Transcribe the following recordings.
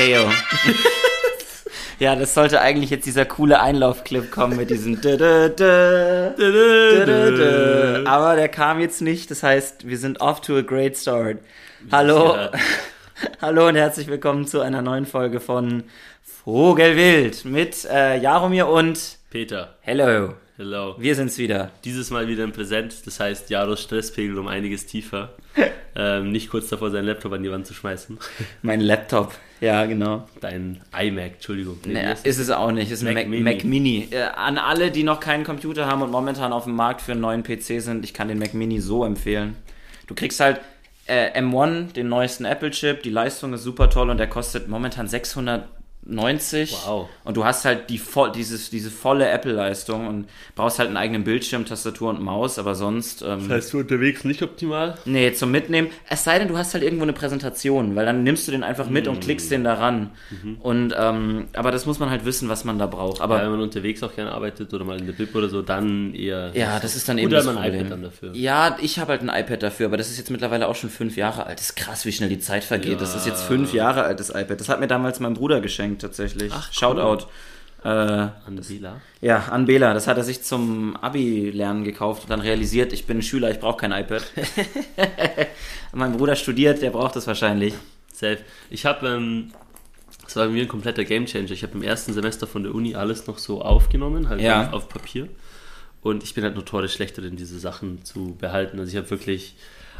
Mateo. ja, das sollte eigentlich jetzt dieser coole Einlaufclip kommen mit diesem. Aber der kam jetzt nicht, das heißt, wir sind off to a great start. Hallo. Ja. Hallo und herzlich willkommen zu einer neuen Folge von Vogelwild mit äh, Jaromir und Peter, Hello. hello. Wir sind's wieder. Dieses Mal wieder im Präsent, das heißt Jaros Stresspegel um einiges tiefer. ähm, nicht kurz davor, seinen Laptop an die Wand zu schmeißen. Mein Laptop. Ja, genau. Dein iMac, Entschuldigung. Nee, Nee, ist es auch nicht. Ist ein Mac, Mac Mini. Mini. Äh, an alle, die noch keinen Computer haben und momentan auf dem Markt für einen neuen PC sind, ich kann den Mac Mini so empfehlen. Du kriegst halt äh, M1, den neuesten Apple-Chip, die Leistung ist super toll und der kostet momentan 690. Wow. Und du hast halt die voll, dieses, diese volle Apple-Leistung und brauchst halt einen eigenen Bildschirm, Tastatur und Maus, aber sonst. Ähm, Das heißt, du unterwegs nicht optimal? Nee, zum Mitnehmen. Es sei denn, du hast halt irgendwo eine Präsentation, weil dann nimmst du den einfach mit Mm. und klickst den da ran. Und, ähm, aber das muss man halt wissen, was man da braucht. Aber Ja, wenn man unterwegs auch gerne arbeitet oder mal in der Bib oder so, dann eher. ja, das ist dann eben Oder das man ein Problem. iPad dann dafür. Ja, ich habe halt ein iPad dafür, aber das ist jetzt mittlerweile auch schon fünf Jahre alt. Das ist krass, wie schnell die Zeit vergeht. Das ist jetzt fünf Jahre altes iPad. Das hat mir damals mein Bruder geschenkt, tatsächlich. Ach, cool. Shoutout. Äh, An Bela. ja, an Bela. Das hat er sich zum Abi-Lernen gekauft und dann realisiert, ich bin ein Schüler, ich brauche kein iPad. mein Bruder studiert, der braucht das wahrscheinlich. Safe. Ich habe, ähm, das war bei mir ein kompletter Gamechanger. Ich habe im ersten Semester von der Uni alles noch so aufgenommen, halt Ja. auf, auf Papier. Und ich bin halt notorisch schlechter in diese Sachen zu behalten. Also ich habe wirklich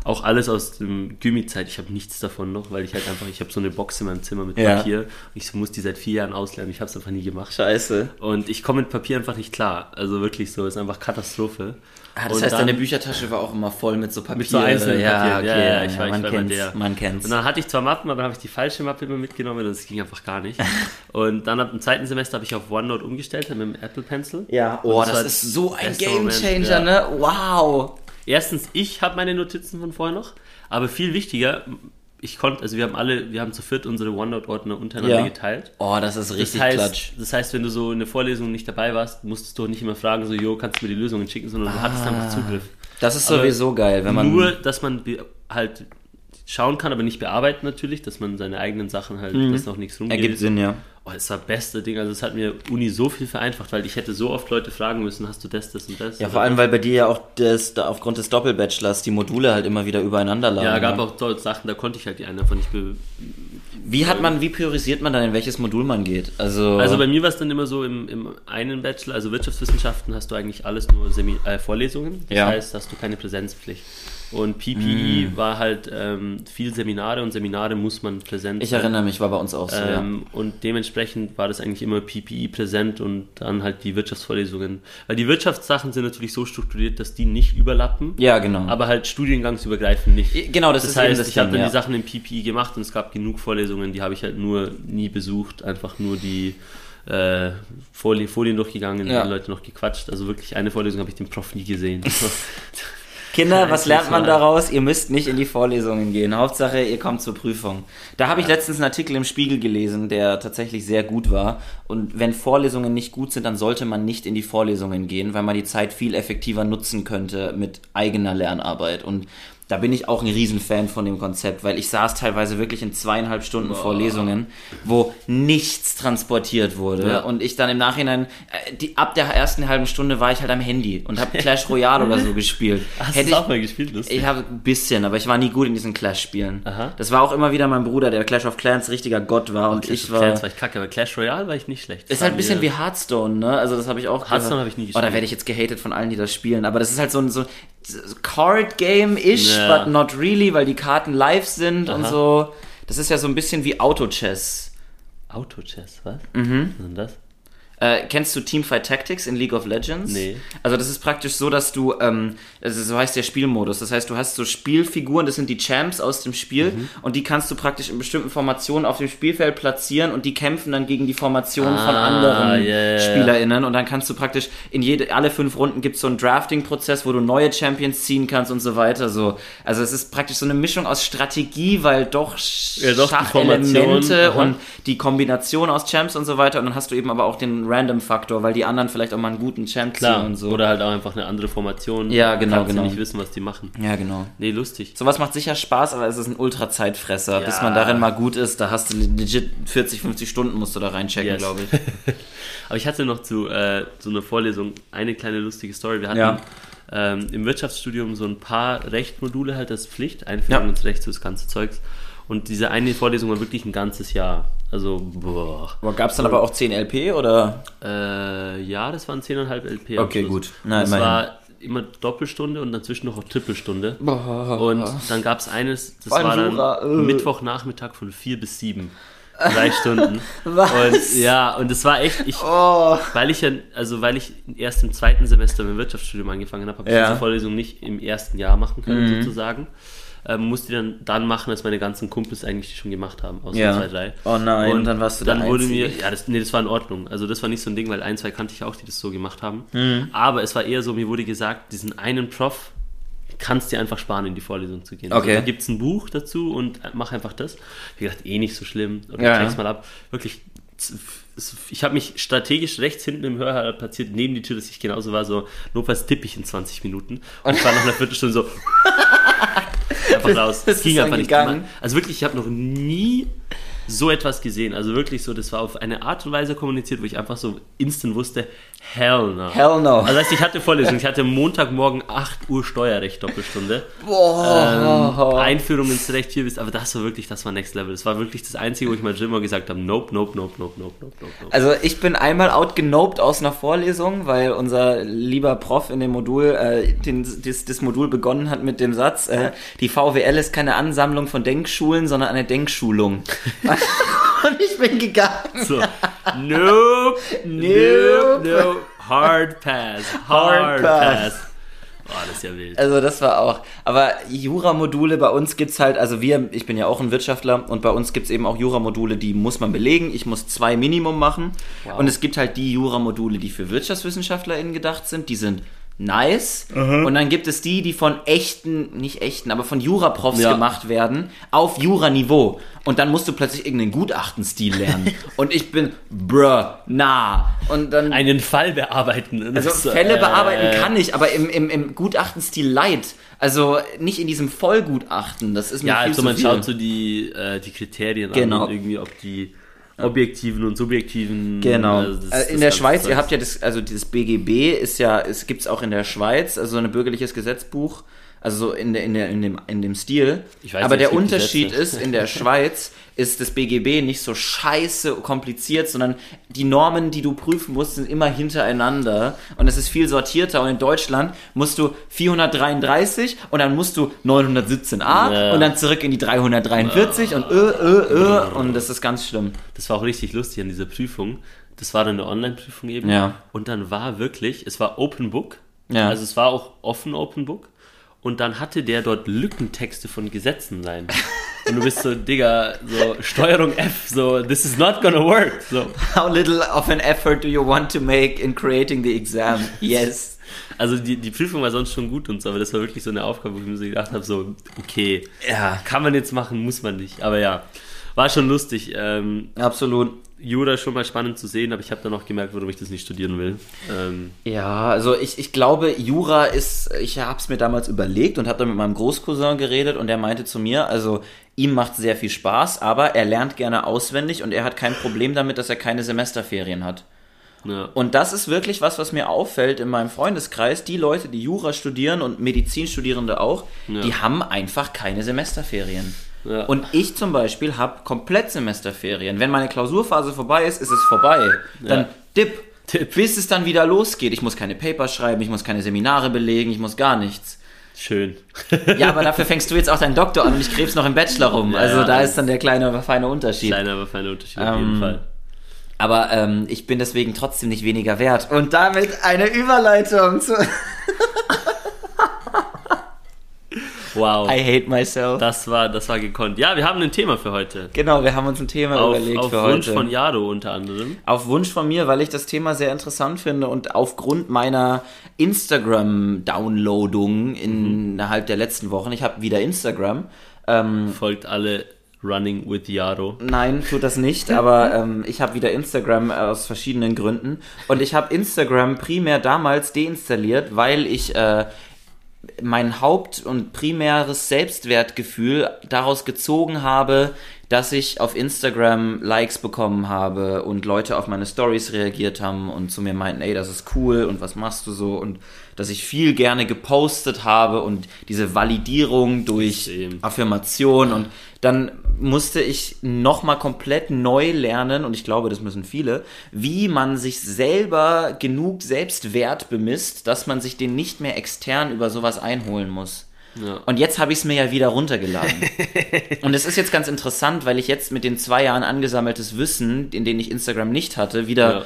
auch alles aus dem Gymi-Zeit. Ich habe nichts davon noch, weil ich halt einfach, ich habe so eine Box in meinem Zimmer mit Ja. Papier. Und ich muss die seit vier Jahren auslernen. Ich habe es einfach nie gemacht. Scheiße. Und ich komme mit Papier einfach nicht klar. Also wirklich so, ist einfach Katastrophe. Ah, das Und heißt, dann- deine Büchertasche war auch immer voll mit so Papier. mit so einzelnen ja, Papieren. okay, ja, ja, ich war, man ich war kennt's, der. man kennt's. Und dann hatte ich zwar Mappen, aber dann habe ich die falsche Mappe immer mitgenommen und das ging einfach gar nicht. und dann ab dem zweiten Semester habe ich auf OneNote umgestellt mit dem Apple Pencil. ja, oh, das war ist so ein Gamechanger, ja. ne? Wow. Erstens, ich habe meine Notizen von vorher noch, aber viel wichtiger, ich konnte, also wir haben alle, wir haben zu viert unsere OneNote-Ordner untereinander Ja. geteilt. Oh, das ist richtig das heißt, klatsch. Das heißt, wenn du so in der Vorlesung nicht dabei warst, musstest du nicht immer fragen, so, jo, kannst du mir die Lösungen schicken, sondern du hattest einfach Zugriff. Das ist Aber sowieso geil, wenn man. Nur, dass man halt schauen kann, aber nicht bearbeiten natürlich, dass man seine eigenen Sachen halt, dass noch nichts rumgeht. Mhm. Ergibt Sinn, ja. Oh, das war das beste Ding. Also es hat mir Uni so viel vereinfacht, weil ich hätte so oft Leute fragen müssen, hast du das, das und das? Ja, vor allem, weil bei dir ja auch das, da aufgrund des Doppelbachelors die Module halt immer wieder übereinander lagen. Ja, gab ne? auch dort Sachen, da konnte ich halt die einen davon nicht be Wie hat man, wie priorisiert man dann, in welches Modul man geht? Also, Also bei mir war es dann immer so, im, im einen Bachelor, also Wirtschaftswissenschaften, hast du eigentlich alles nur Semi äh, Vorlesungen. Das Ja. heißt, hast du keine Präsenzpflicht. Und PPE Mm. war halt ähm, viel Seminare und Seminare muss man präsent ich erinnere mich, war bei uns auch so, ja. Ähm, Und dementsprechend war das eigentlich immer PPI präsent und dann halt die Wirtschaftsvorlesungen. Weil die Wirtschaftssachen sind natürlich so strukturiert, dass die nicht überlappen, Ja, genau. aber halt studiengangsübergreifend nicht. genau, das, Das ist heißt, das ich habe dann ja. die Sachen im PPI gemacht und es gab genug Vorlesungen, die habe ich halt nur nie besucht, einfach nur die äh, Folien, Folien durchgegangen, Ja. die Leute noch gequatscht. Also wirklich eine Vorlesung habe ich den Prof nie gesehen. Kinder, was lernt man daraus? Ihr müsst nicht in die Vorlesungen gehen. Hauptsache, ihr kommt zur Prüfung. Da habe ich letztens einen Artikel im Spiegel gelesen, der tatsächlich sehr gut war. Und wenn Vorlesungen nicht gut sind, dann sollte man nicht in die Vorlesungen gehen, weil man die Zeit viel effektiver nutzen könnte mit eigener Lernarbeit. Und da bin ich auch ein Riesenfan von dem Konzept, weil ich saß teilweise wirklich in zweieinhalb Stunden Vorlesungen, wo nichts transportiert wurde. Ja. Und ich dann im Nachhinein, äh, die, ab der ersten halben Stunde war ich halt am Handy und habe Clash Royale oder so gespielt. Hast Hätte du ich, auch mal gespielt? Lustig. ich habe ein bisschen, aber ich war nie gut in diesen Clash-Spielen. Das war auch immer wieder mein Bruder, der Clash of Clans richtiger Gott war und Clash ich of war. Clans war ich kacke, aber Clash Royale war ich nicht schlecht. Ist halt ein bisschen wie Hearthstone, ne? Also das habe ich auch. Hearthstone habe ich nie Oh, da gespielt. werde ich jetzt gehatet von allen, die das spielen. Aber das ist halt so ein so Card-Game-ish, Ja. but not really, weil die Karten live sind und Aha. so. Das ist ja so ein bisschen wie Auto-Chess. Auto-Chess, was? Mhm. Was ist denn das? Äh, kennst du Teamfight Tactics in League of Legends? Nee. Also das ist praktisch so, dass du, ähm, also so heißt der Spielmodus. Das heißt, du hast so Spielfiguren, das sind die Champs aus dem Spiel Mhm. und die kannst du praktisch in bestimmten Formationen auf dem Spielfeld platzieren und die kämpfen dann gegen die Formation von Ah, anderen ja, ja, ja. SpielerInnen und dann kannst du praktisch in jede, alle fünf Runden gibt es so einen Drafting-Prozess, wo du neue Champions ziehen kannst und so weiter. So. Also es ist praktisch so eine Mischung aus Strategie, weil doch, Ja, doch, Schachelemente und die Kombination aus Champs und so weiter und dann hast du eben aber auch den Random-Faktor, weil die anderen vielleicht auch mal einen guten Champ Klar, ziehen und so. oder halt auch einfach eine andere Formation. Ja, genau, Kannst genau. nicht wissen, was die machen. ja, genau. Nee, lustig. Sowas macht sicher Spaß, aber es ist ein Ultra-Zeitfresser. Ja. Bis man darin mal gut ist, da hast du legit 40, 50 Stunden musst du da reinchecken, Yes. glaube ich. Aber ich hatte noch zu äh, so einer Vorlesung eine kleine lustige Story. Wir hatten Ja. ähm, im Wirtschaftsstudium so ein paar Rechtmodule halt als Pflicht, Einführung Ja. ins Recht, so das ganze Zeugs. Und diese eine Vorlesung war wirklich ein ganzes Jahr. Also, boah. Aber gab es dann aber auch 10 LP oder? Äh, ja, das waren 10,5 LP. Okay, gut. Na, das war immer Doppelstunde und dazwischen noch eine Trippelstunde. Boah. Und dann gab es eines, das Vor allem war dann Jura, äh. Mittwochnachmittag von vier bis sieben. Drei Stunden. Was? Und ja, und es war echt, ich, Oh. weil ich ja, also weil ich erst im zweiten Semester mit dem Wirtschaftsstudium angefangen habe, habe ich Ja. diese Vorlesung nicht im ersten Jahr machen können, sozusagen. Ähm, musste dann, dann machen, als meine ganzen Kumpels eigentlich schon gemacht haben, außer Ja. zwei, drei. Oh nein, und dann warst du Dann wurde mir, ja, das, nee, das war in Ordnung. Also das war nicht so ein Ding, weil ein, zwei kannte ich auch, die das so gemacht haben. Mhm. Aber es war eher so, mir wurde gesagt, diesen einen Prof kannst dir einfach sparen, in die Vorlesung zu gehen. Okay. Also, da gibt es ein Buch dazu und mach einfach das. Ich habe gedacht, eh nicht so schlimm. Oder Ja, check's mal ab. Wirklich, ich habe mich strategisch rechts hinten im Hörsaal platziert, neben die Tür, dass ich genauso war, so, notfalls tippe ich in 20 Minuten. Und ich war nach einer Viertelstunde so, einfach raus. Es ging einfach nicht. gegangen? Also wirklich, ich habe noch nie so etwas gesehen. Also wirklich so, das war auf eine Art und Weise kommuniziert, wo ich einfach so instant wusste, hell no. Hell no. Also das heißt, ich hatte Vorlesung. Ich hatte Montagmorgen 8 Uhr Steuerrecht Doppelstunde. Boah. Ähm, Einführung ins Recht hier bist, aber das war wirklich, das war Next Level. Das war wirklich das Einzige, wo ich mal Jimmer gesagt habe, nope, nope, nope, nope, nope, nope, nope. Also ich bin einmal outgenoped aus einer Vorlesung, weil unser lieber Prof in dem Modul, äh, den, das, das Modul begonnen hat mit dem Satz, äh, die VWL ist keine Ansammlung von Denkschulen, sondern eine Denkschulung. Und ich bin gegangen. So, nope, nope, Nope. hard pass, Hard hard, pass. pass. Boah, das ist ja wild. Also das war auch. Aber Jura-Module bei uns gibt's halt, also wir, ich bin ja auch ein Wirtschaftler und bei uns gibt's eben auch Jura-Module, die muss man belegen. Ich muss zwei Minimum machen. Wow. Und es gibt halt die Jura-Module, die für WirtschaftswissenschaftlerInnen gedacht sind, die sind nice. Und dann gibt es die, die von echten, nicht echten, aber von Jura-Profs Ja. gemacht werden, auf Jura-Niveau. Und dann musst du plötzlich irgendeinen Gutachtenstil lernen. und ich bin, bruh, nah. Und dann. Einen Fall bearbeiten. Also So, Fälle äh, bearbeiten kann ich, aber im, im, im Gutachtenstil light. Also nicht in diesem Vollgutachten. Das ist mir Ja, viel also zu man viel. schaut so die, äh, die Kriterien Genau. an und irgendwie, ob die objektiven und subjektiven. Genau. äh, das- Äh, das in der ganze Schweiz, ihr Zeugs. habt ja das, also dieses BGB ist ja, es gibt's auch in der Schweiz, also so ein bürgerliches Gesetzbuch, also so in, der, in, der, in, dem, in dem Stil. Ich weiß Aber der es gibt Unterschied ist, in der Schweiz ist das BGB nicht so scheiße kompliziert, sondern die Normen, die du prüfen musst, sind immer hintereinander und es ist viel sortierter. Und in Deutschland musst du 433 und dann musst du 917a Ja. und dann zurück in die 343 und ö, ö, ö und das ist ganz schlimm. Das war auch richtig lustig an dieser Prüfung. Das war dann eine Online-Prüfung eben. Ja. Und dann war wirklich, es war Open Book. Ja. Also es war auch offen Open Book. Und dann hatte der dort Lückentexte von Gesetzen rein. Und du bist so, Digga, so Steuerung F, so, this is not gonna work. So. How little of an effort do you want to make in creating the exam? Yes. Also die, die Prüfung war sonst schon gut und so, aber das war wirklich so eine Aufgabe, wo ich mir so gedacht habe, so, okay, Ja, kann man jetzt machen, muss man nicht. Aber ja, war schon lustig. Ähm, absolut. Jura schon mal spannend zu sehen, aber ich habe dann auch gemerkt, warum ich das nicht studieren will. Ähm, Ja, also ich, ich glaube, Jura ist, ich habe es mir damals überlegt und habe dann mit meinem Großcousin geredet und der meinte zu mir, also ihm macht sehr viel Spaß, aber er lernt gerne auswendig und er hat kein Problem damit, dass er keine Semesterferien hat. ja. Und das ist wirklich was, was mir auffällt in meinem Freundeskreis. Die Leute, die Jura studieren und Medizinstudierende auch, Ja. die haben einfach keine Semesterferien. Ja. Und ich zum Beispiel habe komplett Semesterferien. Wenn meine Klausurphase vorbei ist, ist es vorbei. Dann Ja. dip, Tipp. bis es dann wieder losgeht. Ich muss keine Papers schreiben, ich muss keine Seminare belegen, ich muss gar nichts. Schön. Ja, aber dafür fängst du jetzt auch deinen Doktor an und ich krebs noch im Bachelor rum. Ja, Also da ist dann der kleine, aber feine Unterschied. Kleiner, aber feiner Unterschied auf jeden Ähm, Fall. Aber ähm, ich bin deswegen trotzdem nicht weniger wert. Und damit eine Überleitung zu Wow. I hate myself. Das war, das war gekonnt. Ja, wir haben ein Thema für heute. Genau, wir haben uns ein Thema Auf, überlegt auf für Wunsch heute. von Jado unter anderem. Auf Wunsch von mir, weil ich das Thema sehr interessant finde und aufgrund meiner Instagram-Downloadung innerhalb der letzten Wochen, ich habe wieder Instagram, ähm, Folgt alle Running with Yaro. Nein, tut das nicht, aber ähm, ich habe wieder Instagram aus verschiedenen Gründen. Und ich habe Instagram primär damals deinstalliert, weil ich äh, mein Haupt- und primäres Selbstwertgefühl daraus gezogen habe, dass ich auf Instagram Likes bekommen habe und Leute auf meine Stories reagiert haben und zu mir meinten, ey, das ist cool und was machst du so? Und dass ich viel gerne gepostet habe und diese Validierung durch Same. Affirmation und dann musste ich nochmal komplett neu lernen und ich glaube, das müssen viele, wie man sich selber genug Selbstwert bemisst, dass man sich den nicht mehr extern über sowas einholen muss. Ja. Und jetzt habe ich es mir ja wieder runtergeladen. und es ist jetzt ganz interessant, weil ich jetzt mit den zwei Jahren angesammeltes Wissen, in denen ich Instagram nicht hatte, wieder Ja.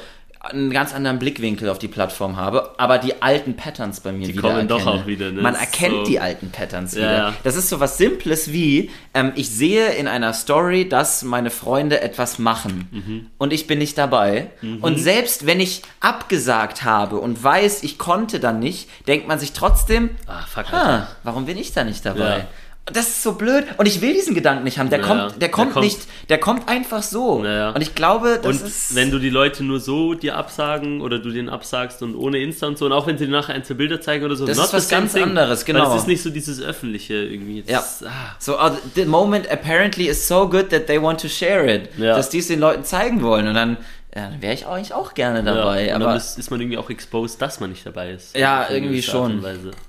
Einen ganz anderen Blickwinkel auf die Plattform habe, aber die alten Patterns bei mir Die wieder kommen doch erkenne. auch wieder, ne? Man erkennt so- die alten Patterns Ja, wieder. ja. Das ist so was Simples wie, ähm, ich sehe in einer Story, dass meine Freunde etwas machen Mhm. und ich bin nicht dabei. Und selbst wenn ich abgesagt habe und weiß, ich konnte dann nicht, denkt man sich trotzdem, Ah, fuck, ah, warum bin ich da nicht dabei? Ja. Das ist so blöd und ich will diesen Gedanken nicht haben. Der Ja, kommt, der der kommt kommt. nicht, der kommt einfach so. Ja. Und ich glaube, das Und ist wenn du die Leute nur so dir absagen oder du den absagst und ohne Insta und so und auch wenn sie dir nachher ein, zwei Bilder zeigen oder so, Das ist was ganz thing. anderes, Weil genau. es ist nicht so dieses öffentliche irgendwie. Das Ja. ist, ah, So, uh, the moment apparently is so good that they want to share it. Ja. Dass die es den Leuten zeigen wollen. Und dann, ja, dann wäre ich eigentlich auch gerne dabei. ja. Aber, dann ist, ist man irgendwie auch exposed, dass man nicht dabei ist. Ja, irgendwie schon.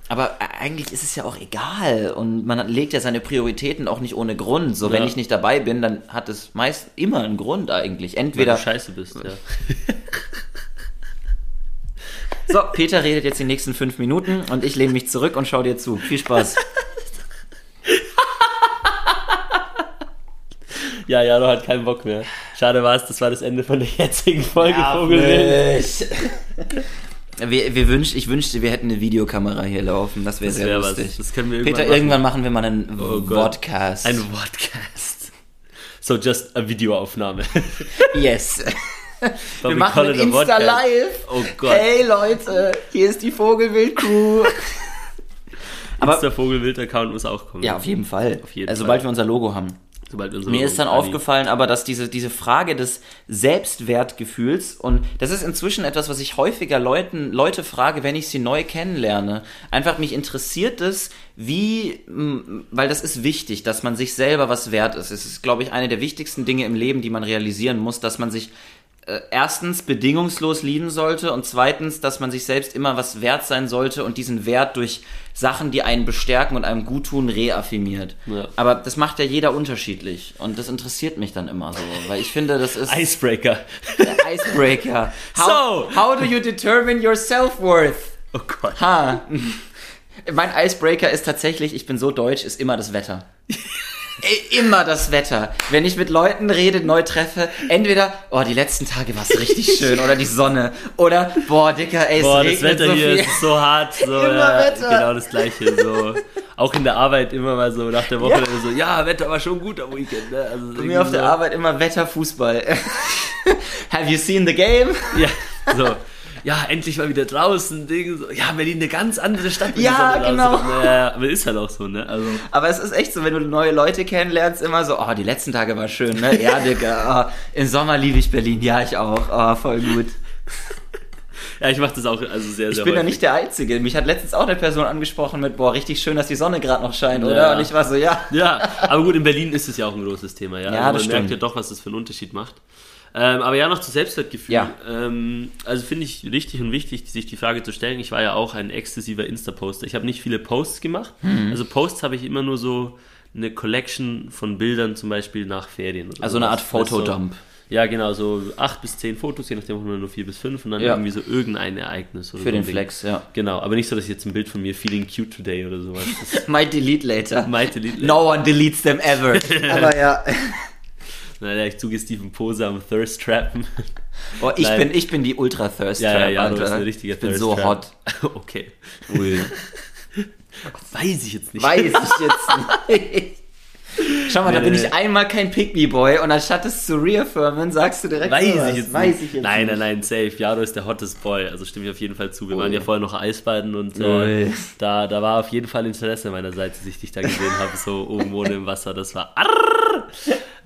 aber eigentlich ist es ja auch egal. Und man legt ja seine Prioritäten auch nicht ohne Grund. So, wenn Ja. ich nicht dabei bin, dann hat es meist immer einen Grund eigentlich. Weil Entweder. du scheiße bist, ja. So, Peter redet jetzt die nächsten fünf Minuten und ich lehne mich zurück und schau dir zu. Viel Spaß. Ja, Jaro hat keinen Bock mehr. Schade war es, das war das Ende von der jetzigen Folge Vogelwild. Wir, wir wünsch, ich wünschte, wir hätten eine Videokamera hier laufen. Das wäre sehr wär was. lustig. Das können wir irgendwann Peter, machen. irgendwann machen wir mal einen Oh. Podcast. Ein Podcast. So, just a Videoaufnahme. Yes. But Wir machen call ein it a Insta. Live. Oh Gott. Hey Leute, hier ist die Vogelwild-Crew. Aber Insta Vogelwild-Account muss auch kommen. ja, auf jeden Fall. Auf jeden also, Fall. sobald wir unser Logo haben. Mir ist dann aufgefallen, aber dass diese, diese Frage des Selbstwertgefühls, und das ist inzwischen etwas, was ich häufiger Leuten, Leute frage, wenn ich sie neu kennenlerne. Einfach mich interessiert es, wie, weil das ist wichtig, dass man sich selber was wert ist. Es ist, glaube ich, eine der wichtigsten Dinge im Leben, die man realisieren muss, dass man sich äh, erstens bedingungslos lieben sollte und zweitens, dass man sich selbst immer was wert sein sollte und diesen Wert durch Sachen, die einen bestärken und einem gut tun, reaffirmiert. Ja. Aber das macht ja jeder unterschiedlich und das interessiert mich dann immer so, weil ich finde, das ist Icebreaker. Icebreaker. How, So. how do you determine your self-worth? Oh Gott. Ha. Mein Icebreaker ist tatsächlich, ich bin so deutsch, ist immer das Wetter. Immer das Wetter. Wenn ich mit Leuten rede, neu treffe, entweder, oh, die letzten Tage war es richtig schön, oder die Sonne, oder, boah, Dicker, ey, Boah, das Wetter so hier viel. ist so hart. So, Immer ja, Wetter. Genau das gleiche. So. Auch in der Arbeit immer mal so nach der Woche so, ja, Wetter war schon gut am Weekend. Ne? Also Bei mir auf der so, Arbeit immer Wetter, Fußball. Have you seen the game? Ja, so. Ja, endlich mal wieder draußen. Ding, so. Ja, Berlin eine ganz andere Stadt. Ja, genau. rauskommt. Ja, aber ist halt auch so, ne? Also, Aber es ist echt so, wenn du neue Leute kennenlernst, immer so, oh, die letzten Tage war schön, ne? Ja, Digga, oh, im Sommer liebe ich Berlin, ja, ich auch, oh, voll gut. ja, ich mache das auch also sehr, Ich sehr bin ja häufig. nicht der Einzige. Mich hat letztens auch eine Person angesprochen mit, boah, richtig schön, dass die Sonne gerade noch scheint, oder? Ja. Und ich war so, ja. Ja, aber gut, in Berlin ist es ja auch ein großes Thema, ja. Ja, also man das merkt stimmt. ja doch, was das für einen Unterschied macht. Ähm, aber ja, noch zu Selbstwertgefühl. Ja. Ähm, also finde ich richtig und wichtig, sich die Frage zu stellen. Ich war ja auch ein exzessiver Insta-Poster. Ich habe nicht viele Posts gemacht. Mhm. Also Posts habe ich immer nur so eine Collection von Bildern, zum Beispiel nach Ferien. Oder Also eine Art Fotodump. Ja, genau, so acht bis zehn Fotos, je nachdem nur vier bis fünf und dann Ja. irgendwie so irgendein Ereignis. Oder Für so den Ding. Flex, ja. Genau, aber nicht so, dass ich jetzt ein Bild von mir feeling cute today oder sowas. Might delete later. might delete. No one deletes them ever. Aber ja. Naja, ich zuge Steven Pose am Thirst Trappen. Oh, ich, Nein. bin, ich bin die Ultra Thirst Ja, ja, Trap, ja, du bist ein richtiger Ich bin Thirst so Trap. hot. Okay. Ui. Weiß ich jetzt nicht. Weiß ich jetzt nicht. Schau mal, da Nee, bin nee. ich einmal kein Pick-Me-Boy und anstatt es zu reaffirmen, sagst du direkt Weiß sowas. ich jetzt Weiß nicht. ich jetzt nein, nein, nein, safe. Jaro ist der hottest Boy. Also stimme ich auf jeden Fall zu. Wir Ui. waren ja vorher noch Eisbaden und äh, da, da war auf jeden Fall Interesse meiner Seite, als ich dich da gesehen habe, so oben ohne im Wasser. Das war arrrr.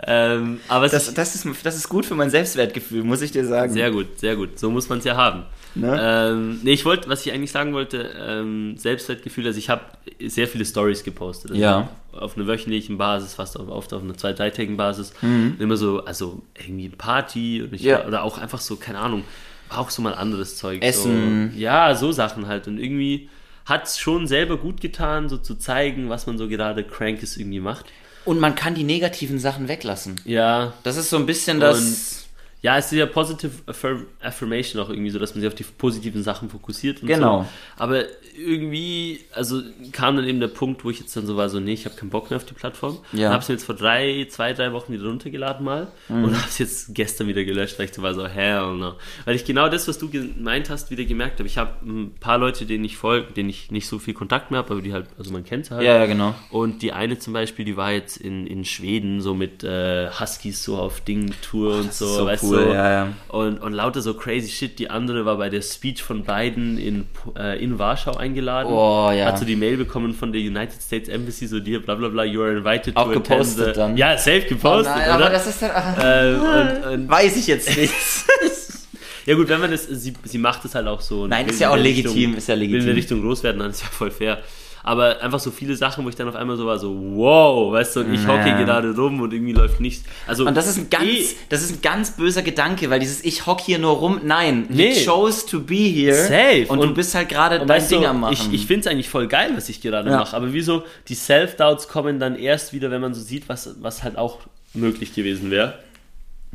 ähm, aber Das, das, ist, das ist gut für mein Selbstwertgefühl, muss ich dir sagen. Sehr gut, sehr gut. So muss man es ja haben. Ne? Ähm, nee, ich wollte, was ich eigentlich sagen wollte, ähm, Selbstwertgefühl, also ich habe sehr viele Stories gepostet. Also Ja. Auf einer wöchentlichen Basis, fast auf, oft auf einer zwei-, dreitägigen Basis. Immer so, also irgendwie Party und ich, Mhm. Ja. oder auch einfach so, keine Ahnung, auch so mal anderes Zeug. Essen. So, ja, so Sachen halt. Und irgendwie hat es schon selber gut getan, so zu zeigen, was man so gerade Crankes irgendwie macht. Und man kann die negativen Sachen weglassen. Ja, Das ist so ein bisschen das. Ja, es ist ja Positive Affirm Affirmation auch irgendwie so, dass man sich auf die positiven Sachen fokussiert und Genau. so. Aber irgendwie, also kam dann eben der Punkt, wo ich jetzt dann so war, so, nee, ich habe keinen Bock mehr auf die Plattform. Ja. Und hab's mir jetzt vor drei, zwei, drei Wochen wieder runtergeladen mal Mhm. und hab's jetzt gestern wieder gelöscht, weil ich so war so, hell no. Weil ich genau das, was du gemeint hast, wieder gemerkt habe. Ich habe ein paar Leute, denen ich folge, denen ich nicht so viel Kontakt mehr habe, aber die halt, also man kennt sie halt. Ja, ja, genau. Und die eine zum Beispiel, die war jetzt in, in Schweden so mit äh, Huskies so auf Ding-Tour und das so, so weißt cool, du? ja, ja. Und, und lauter so crazy shit. Die andere war bei der Speech von Biden in, äh, in Warschau eingeladen. Oh, ja. Hat so die Mail bekommen von der United States Embassy, so dir, bla bla bla, you are invited Auch to attend gepostet the- dann? Ja, safe gepostet, oder? aber das ist dann. äh, und, und, weiß ich jetzt nicht. ja gut, wenn man das, sie, sie macht es halt auch so. Nein, ist ja auch der legitim, Richtung, ist ja Will in legitim. der Richtung groß werden, dann ist ja voll fair. Aber einfach so viele Sachen, wo ich dann auf einmal so war, so wow, weißt du, und ich hocke gerade rum und irgendwie läuft nichts. Also Und das ist ein ganz, eh- das ist ein ganz böser Gedanke, weil dieses Ich hock hier nur rum, nein, Nee. you chose to be here. Safe. Und, du Und- bist halt gerade dein du, Ding am machen. ich, ich finde es eigentlich voll geil, was ich gerade Ja. mache. Aber wieso die Self-Doubts kommen dann erst wieder, wenn man so sieht, was, was halt auch möglich gewesen wäre.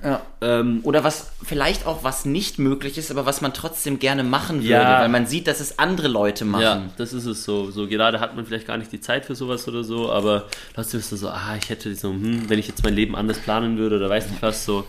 Ja. Ähm, Oder was vielleicht auch was nicht möglich ist, aber was man trotzdem gerne machen würde, Ja. weil man sieht, dass es andere Leute machen. ja, das ist es so. So gerade hat man vielleicht gar nicht die Zeit für sowas oder so, aber trotzdem ist es so, ah, ich hätte so, hm, wenn ich jetzt mein Leben anders planen würde oder weiß nicht was, so.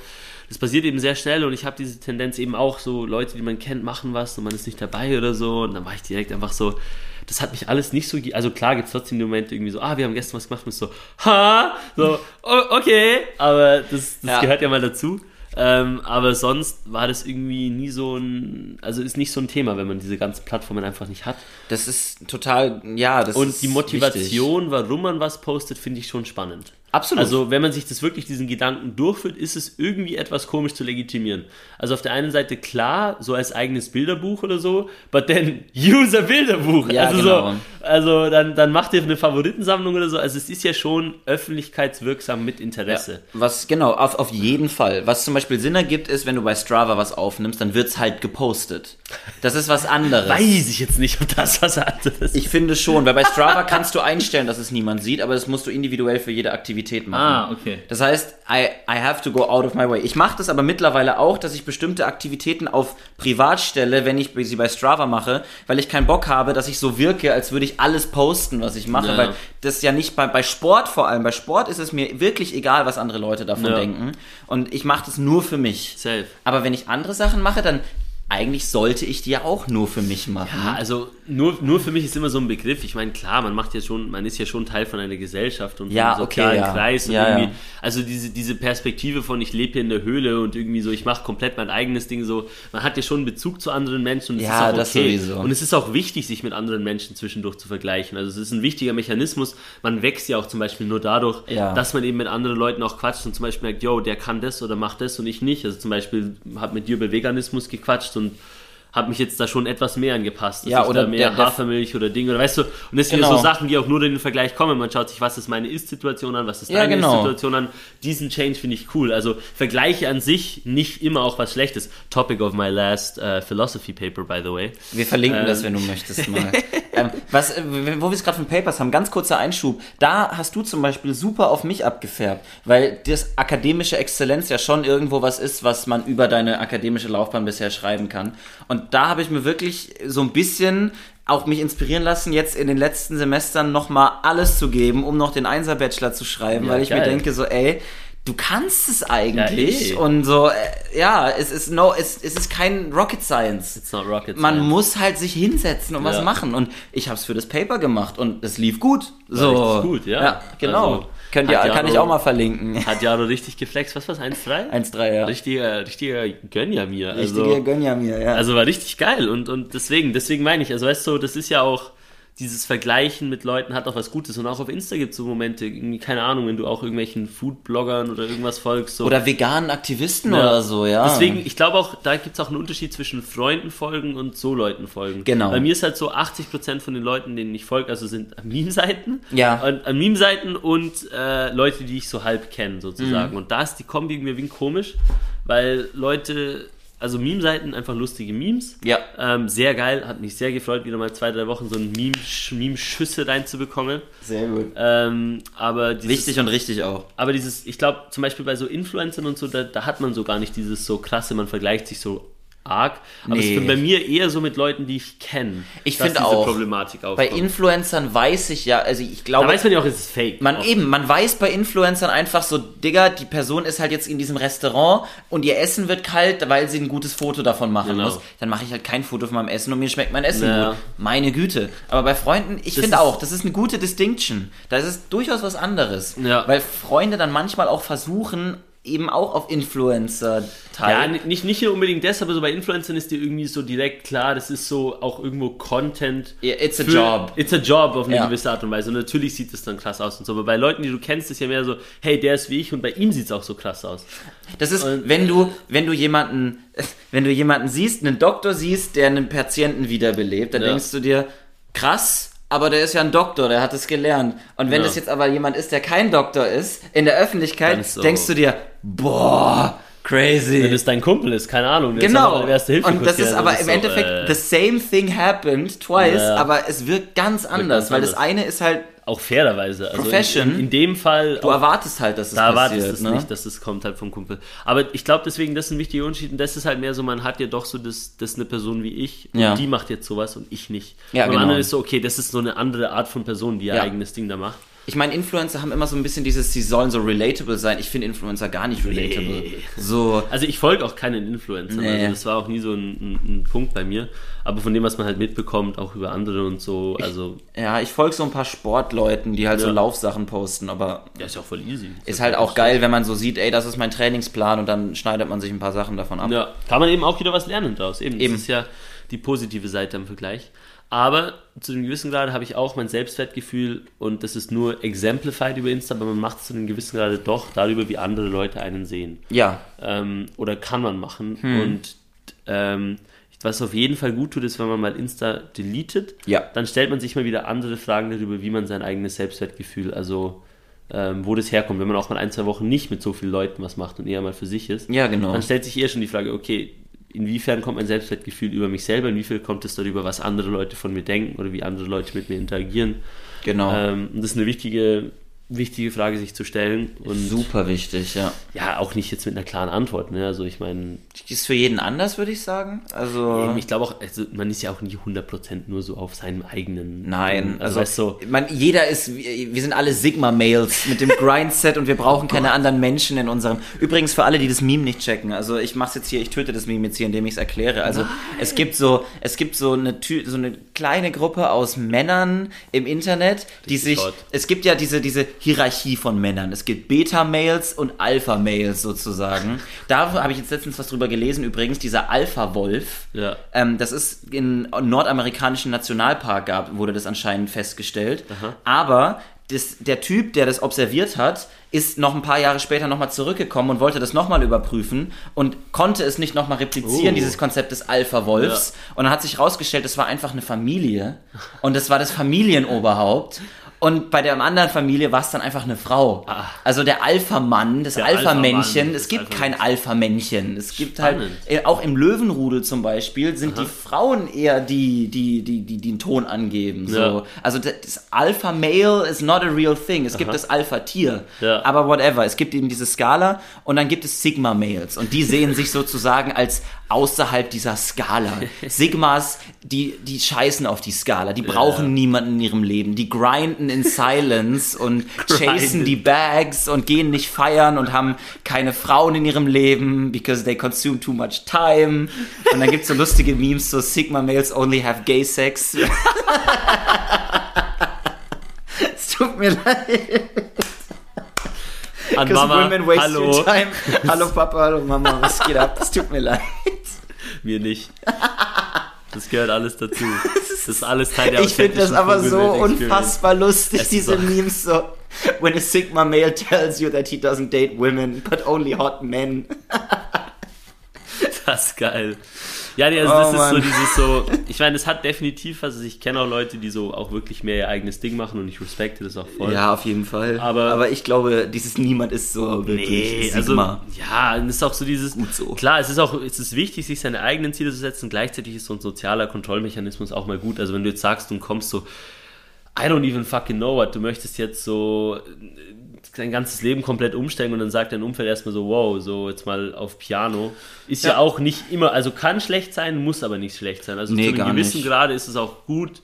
Das passiert eben sehr schnell und ich habe diese Tendenz eben auch so, Leute, die man kennt, machen was und man ist nicht dabei oder so und dann war ich direkt einfach so, das hat mich alles nicht so, also klar gibt es trotzdem die Momente irgendwie so, ah, wir haben gestern was gemacht und so, ha, so, okay, aber das, das Ja. gehört ja mal dazu. Ähm, aber sonst war das irgendwie nie so ein, also ist nicht so ein Thema, wenn man diese ganzen Plattformen einfach nicht hat. Das ist total, ja, das Und ist die wichtig. Motivation, warum man was postet, finde ich schon spannend. Absolut. Also, wenn man sich das wirklich diesen Gedanken durchführt, ist es irgendwie etwas komisch zu legitimieren. Also auf der einen Seite klar, so als eigenes Bilderbuch oder so, but then use a Bilderbuch. Ja, also genau. so, also dann, dann macht ihr eine Favoritensammlung oder so. Also es ist ja schon öffentlichkeitswirksam mit Interesse. Was, genau, auf, auf jeden Fall. Was zum Beispiel Sinn ergibt, ist, wenn du bei Strava was aufnimmst, dann wird's halt gepostet. Das ist was anderes. Weiß ich jetzt nicht, ob das was anderes Ich finde schon, weil bei Strava kannst du einstellen, dass es niemand sieht, aber das musst du individuell für jede Aktivität machen. Ah, okay. Das heißt, I, I have to go out of my way. Ich mache das aber mittlerweile auch, dass ich bestimmte Aktivitäten auf privat stelle, wenn ich sie bei Strava mache, weil ich keinen Bock habe, dass ich so wirke, als würde ich alles posten, was ich mache, Ja. weil das ja nicht bei, bei Sport vor allem, bei Sport ist es mir wirklich egal, was andere Leute davon Ja. denken und ich mache das nur für mich. Safe. Aber wenn ich andere Sachen mache, dann eigentlich sollte ich die ja auch nur für mich machen. Ja, also nur, nur für mich ist immer so ein Begriff. Ich meine, klar, man macht ja schon, man ist ja schon Teil von einer Gesellschaft und Ja, einem sozialen okay, ja. Kreis und Ja, irgendwie, ja. also diese, diese Perspektive von ich lebe hier in der Höhle und irgendwie so, ich mache komplett mein eigenes Ding so, man hat ja schon einen Bezug zu anderen Menschen und es Ja, ist auch okay. das sowieso. Und es ist auch wichtig, sich mit anderen Menschen zwischendurch zu vergleichen. Also es ist ein wichtiger Mechanismus. Man wächst ja auch zum Beispiel nur dadurch, dass man eben mit anderen Leuten auch quatscht und zum Beispiel merkt, yo, der kann das oder macht das und ich nicht. Also zum Beispiel habe mit dir über Veganismus gequatscht und habe mich jetzt da schon etwas mehr angepasst. dass Ja, oder mehr der- Hafermilch oder Ding oder weißt du, und das sind Genau. so Sachen, die auch nur in den Vergleich kommen. Man schaut sich, was ist meine Ist-Situation an, was ist Ja, deine genau. Ist-Situation an. Diesen Change finde ich cool. Also Vergleiche an sich nicht immer auch was Schlechtes. Topic of my last uh, philosophy paper, by the way. Wir verlinken Ähm. das, wenn du möchtest mal. ähm, was, äh, wo wir es gerade von Papers haben, ganz kurzer Einschub. Da hast du zum Beispiel super auf mich abgefärbt, weil das akademische Exzellenz ja schon irgendwo was ist, was man über deine akademische Laufbahn bisher schreiben kann. Und da habe ich mir wirklich so ein bisschen auch mich inspirieren lassen, jetzt in den letzten Semestern nochmal alles zu geben, um noch den Einser-Bachelor zu schreiben, Ja, weil ich mir geil. denke so, ey, du kannst es eigentlich eh. und so, äh, ja, es ist no, es, es ist kein Rocket Science. It's not rocket Man science. muss halt sich hinsetzen und was Ja. machen. Und ich habe es für das Paper gemacht und es lief gut. so. richtig gut, ja. genau. Also, Könnt ihr, kann ich auch mal verlinken. Hat Jaro richtig geflext. Was war's? 1-3? 1-3, ja. Richtiger, richtiger Gönner mir. Also, Gönja mir, ja. Also war richtig geil und, und deswegen, deswegen meine ich, also weißt du, das ist ja auch, dieses Vergleichen mit Leuten hat auch was Gutes. Und auch auf Insta gibt es so Momente, keine Ahnung, wenn du auch irgendwelchen Food-Bloggern oder irgendwas folgst. So. Oder veganen Aktivisten Ja. oder so, ja. Deswegen, ich glaube auch, da gibt es auch einen Unterschied zwischen Freunden folgen und so Leuten folgen. Genau. Bei mir ist halt so, 80% von den Leuten, denen ich folge, also sind Meme-Seiten. Ja. An, an Meme-Seiten und äh, Leute, die ich so halb kenne, sozusagen. Mhm. Und da ist die Kombi irgendwie wie komisch, weil Leute, also Meme-Seiten, einfach lustige Memes. Ja. Ähm, sehr geil, hat mich sehr gefreut, wieder mal zwei, drei Wochen so ein Meme- Meme-Schüsse reinzubekommen. Sehr gut. Ähm, aber dieses, Wichtig und richtig auch. aber dieses, ich glaube, zum Beispiel bei so Influencern und so, da, da hat man so gar nicht dieses so krasse, man vergleicht sich so arg. Aber es Nee. ist bei mir eher so mit Leuten, die ich kenne. Ich finde auch. Problematik Bei. Influencern weiß ich ja, also ich da glaube, weiß man ja auch, es ist fake. man Auch. eben, man weiß bei Influencern einfach so, Digga, die Person ist halt jetzt in diesem Restaurant und ihr Essen wird kalt, weil sie ein gutes Foto davon machen Genau. muss. Dann mache ich halt kein Foto von meinem Essen und mir schmeckt mein Essen Ja. gut. Meine Güte. Aber bei Freunden, ich finde auch, das ist eine gute Distinction. Da ist es durchaus was anderes. Ja. Weil Freunde dann manchmal auch versuchen, eben auch auf Influencer Ja, teilen. nicht, nicht nur unbedingt das, aber so bei Influencern ist dir irgendwie so direkt klar, das ist so auch irgendwo Content. Yeah, it's a für- job. It's a job auf eine Ja. gewisse Art und Weise. Und natürlich sieht es dann krass aus und so. Aber bei Leuten, die du kennst, ist ja mehr so, hey, der ist wie ich und bei ihm sieht es auch so krass aus. Das ist, Und- wenn du, wenn du jemanden, wenn du jemanden siehst, einen Doktor siehst, der einen Patienten wiederbelebt, dann Ja. denkst du dir, krass, aber der ist ja ein Doktor, der hat es gelernt. Und wenn Ja. das jetzt aber jemand ist, der kein Doktor ist, in der Öffentlichkeit, ist so- denkst du dir, boah, crazy. Wenn es dein Kumpel ist, keine Ahnung. ist Genau. erste Hilfe Und das ist aber im so, Endeffekt, äh, the same thing happened twice, Ja. aber es wirkt ganz anders, ganz weil das anders. eine ist halt, auch fairerweise. Also Profession. In, in, dem Fall. du erwartest halt, dass es da erwartest passiert. du es ne? nicht, dass es kommt halt vom Kumpel. Aber ich glaube deswegen, das ist ein wichtiger Unterschied und das ist halt mehr so, man hat ja doch so das, das ist eine Person wie ich und Ja. die macht jetzt sowas und ich nicht. Ja, und genau. beim anderen ist so, okay, das ist so eine andere Art von Person, die ihr Ja. eigenes Ding da macht. Ich meine, Influencer haben immer so ein bisschen dieses, sie sollen so relatable sein. Ich finde Influencer gar nicht relatable. Nee. So, Also ich folge auch keinen Influencern, Nee. also das war auch nie so ein, ein, ein Punkt bei mir. Aber von dem, was man halt mitbekommt, auch über andere und so, also ja, ich folge so ein paar Sportleuten, die halt so Ja. Laufsachen posten, aber ja, ist ja auch voll easy. ist halt auch geil, wenn man so sieht, ey, das ist mein Trainingsplan und dann schneidet man sich ein paar Sachen davon ab. Ja, kann man eben auch wieder was lernen daraus. Eben, Eben. das ist ja die positive Seite im Vergleich. Aber zu einem gewissen Grad habe ich auch mein Selbstwertgefühl und das ist nur exemplified über Insta, aber man macht es zu einem gewissen Grade doch darüber, wie andere Leute einen sehen. Ja, Ähm, oder kann man machen. Hm. Und ähm, was auf jeden Fall gut tut, ist, wenn man mal Insta deletet, Ja. dann stellt man sich mal wieder andere Fragen darüber, wie man sein eigenes Selbstwertgefühl, also ähm, wo das herkommt, wenn man auch mal ein, zwei Wochen nicht mit so vielen Leuten was macht und eher mal für sich ist ja, genau. dann stellt sich eher schon die Frage, okay, inwiefern kommt mein Selbstwertgefühl über mich selber, inwiefern kommt es darüber, was andere Leute von mir denken oder wie andere Leute mit mir interagieren. Genau. Ähm, und das ist eine wichtige, wichtige Frage, sich zu stellen. Und Super wichtig, ja. ja, auch nicht jetzt mit einer klaren Antwort. Ne? Also ich meine, Ist für jeden anders, würde ich sagen. Also, ich glaube auch, also man ist ja auch nie 100% nur so auf seinem eigenen. nein, also, also, weißt du, man, jeder ist, wir sind alle Sigma-Males mit dem Grindset und wir brauchen keine anderen Menschen in unserem. Übrigens für alle, die das Meme nicht checken, also ich mach's jetzt hier, ich töte das Meme jetzt hier, indem ich es erkläre. Also es gibt so, es gibt so eine, so eine kleine Gruppe aus Männern im Internet, die Richtig sich, hot. es gibt ja diese, diese Hierarchie von Männern. Es gibt Beta-Males und Alpha-Males sozusagen. Da habe ich jetzt letztens was drüber gelesen, übrigens, dieser Alpha-Wolf. Ja. Ähm, das ist in nordamerikanischen Nationalpark gab, wurde das anscheinend festgestellt. Aber das, der Typ, der das observiert hat, ist noch ein paar Jahre später nochmal zurückgekommen und wollte das nochmal überprüfen und konnte es nicht nochmal replizieren, Oh. dieses Konzept des Alpha-Wolfs. Und dann hat sich rausgestellt, das war einfach eine Familie und das war das Familienoberhaupt. Und bei der anderen Familie war es dann einfach eine Frau. Ah. Also der Alpha-Mann, das Alpha-Männchen. Alpha-Mann, Es gibt Alpha-Männchen. kein Alpha-Männchen. Es gibt halt, Spannend. äh, auch im Löwenrudel zum Beispiel, sind die Frauen eher die, die, die, die, den Ton angeben. So. Ja. Also das, Alpha-Male is not a real thing. Es gibt das Alpha-Tier. Ja. Aber whatever. Es gibt eben diese Skala und dann gibt es Sigma-Males. Und die sehen sich sozusagen als außerhalb dieser Skala. Sigmas, die, die scheißen auf die Skala. Die brauchen niemanden in ihrem Leben. Die grinden in Silence und chasen die Bags und gehen nicht feiern und haben keine Frauen in ihrem Leben because they consume too much time. Und dann gibt's so lustige Memes, so Sigma Males only have gay sex. es tut mir leid. an Mama, women waste hallo, your time. Hallo Papa, hallo Mama, was geht ab? Es tut mir leid. mir nicht. Das gehört alles dazu. Das ist alles Teil der Ich finde das aber so unfassbar lustig, Es diese Memes so. When a Sigma male tells you that he doesn't date women, but only hot men. Das ist geil. Ja, nee, also Oh, das ist so dieses so, ich meine, es hat definitiv, also ich kenne auch Leute, die so auch wirklich mehr ihr eigenes Ding machen und ich respekte das auch voll. Ja, auf jeden Fall. Aber- aber ich glaube, dieses Niemand ist so wirklich Nee, also Sigma. ja, und es ist auch so dieses Gut so. Klar, es ist auch es ist wichtig, sich seine eigenen Ziele zu setzen. Gleichzeitig ist so ein sozialer Kontrollmechanismus auch mal gut. Also wenn du jetzt sagst, du kommst so, I don't even fucking know what, du möchtest jetzt so dein ganzes Leben komplett umstellen und dann sagt dein Umfeld erstmal so, wow, so jetzt mal auf Piano. Ist ja, Ja. auch nicht immer, also kann schlecht sein, muss aber nicht schlecht sein. Also Nee, zu einem gewissen nicht. Grade ist es auch gut.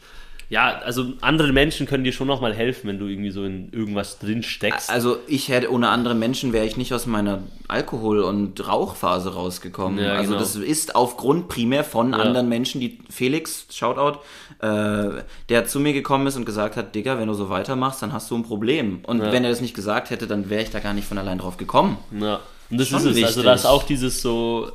Ja, also andere Menschen können dir schon noch mal helfen, wenn du irgendwie so in irgendwas drin steckst. Also ich hätte ohne andere Menschen wäre ich nicht aus meiner Alkohol- und Rauchphase rausgekommen. Ja, also genau. das ist aufgrund primär von anderen Menschen, die Felix, Shoutout, äh, der zu mir gekommen ist und gesagt hat, Digga, wenn du so weitermachst, dann hast du ein Problem. Und Ja. wenn er das nicht gesagt hätte, dann wäre ich da gar nicht von allein drauf gekommen. Ja, und das Schon ist es. Also wichtig. da ist auch dieses so,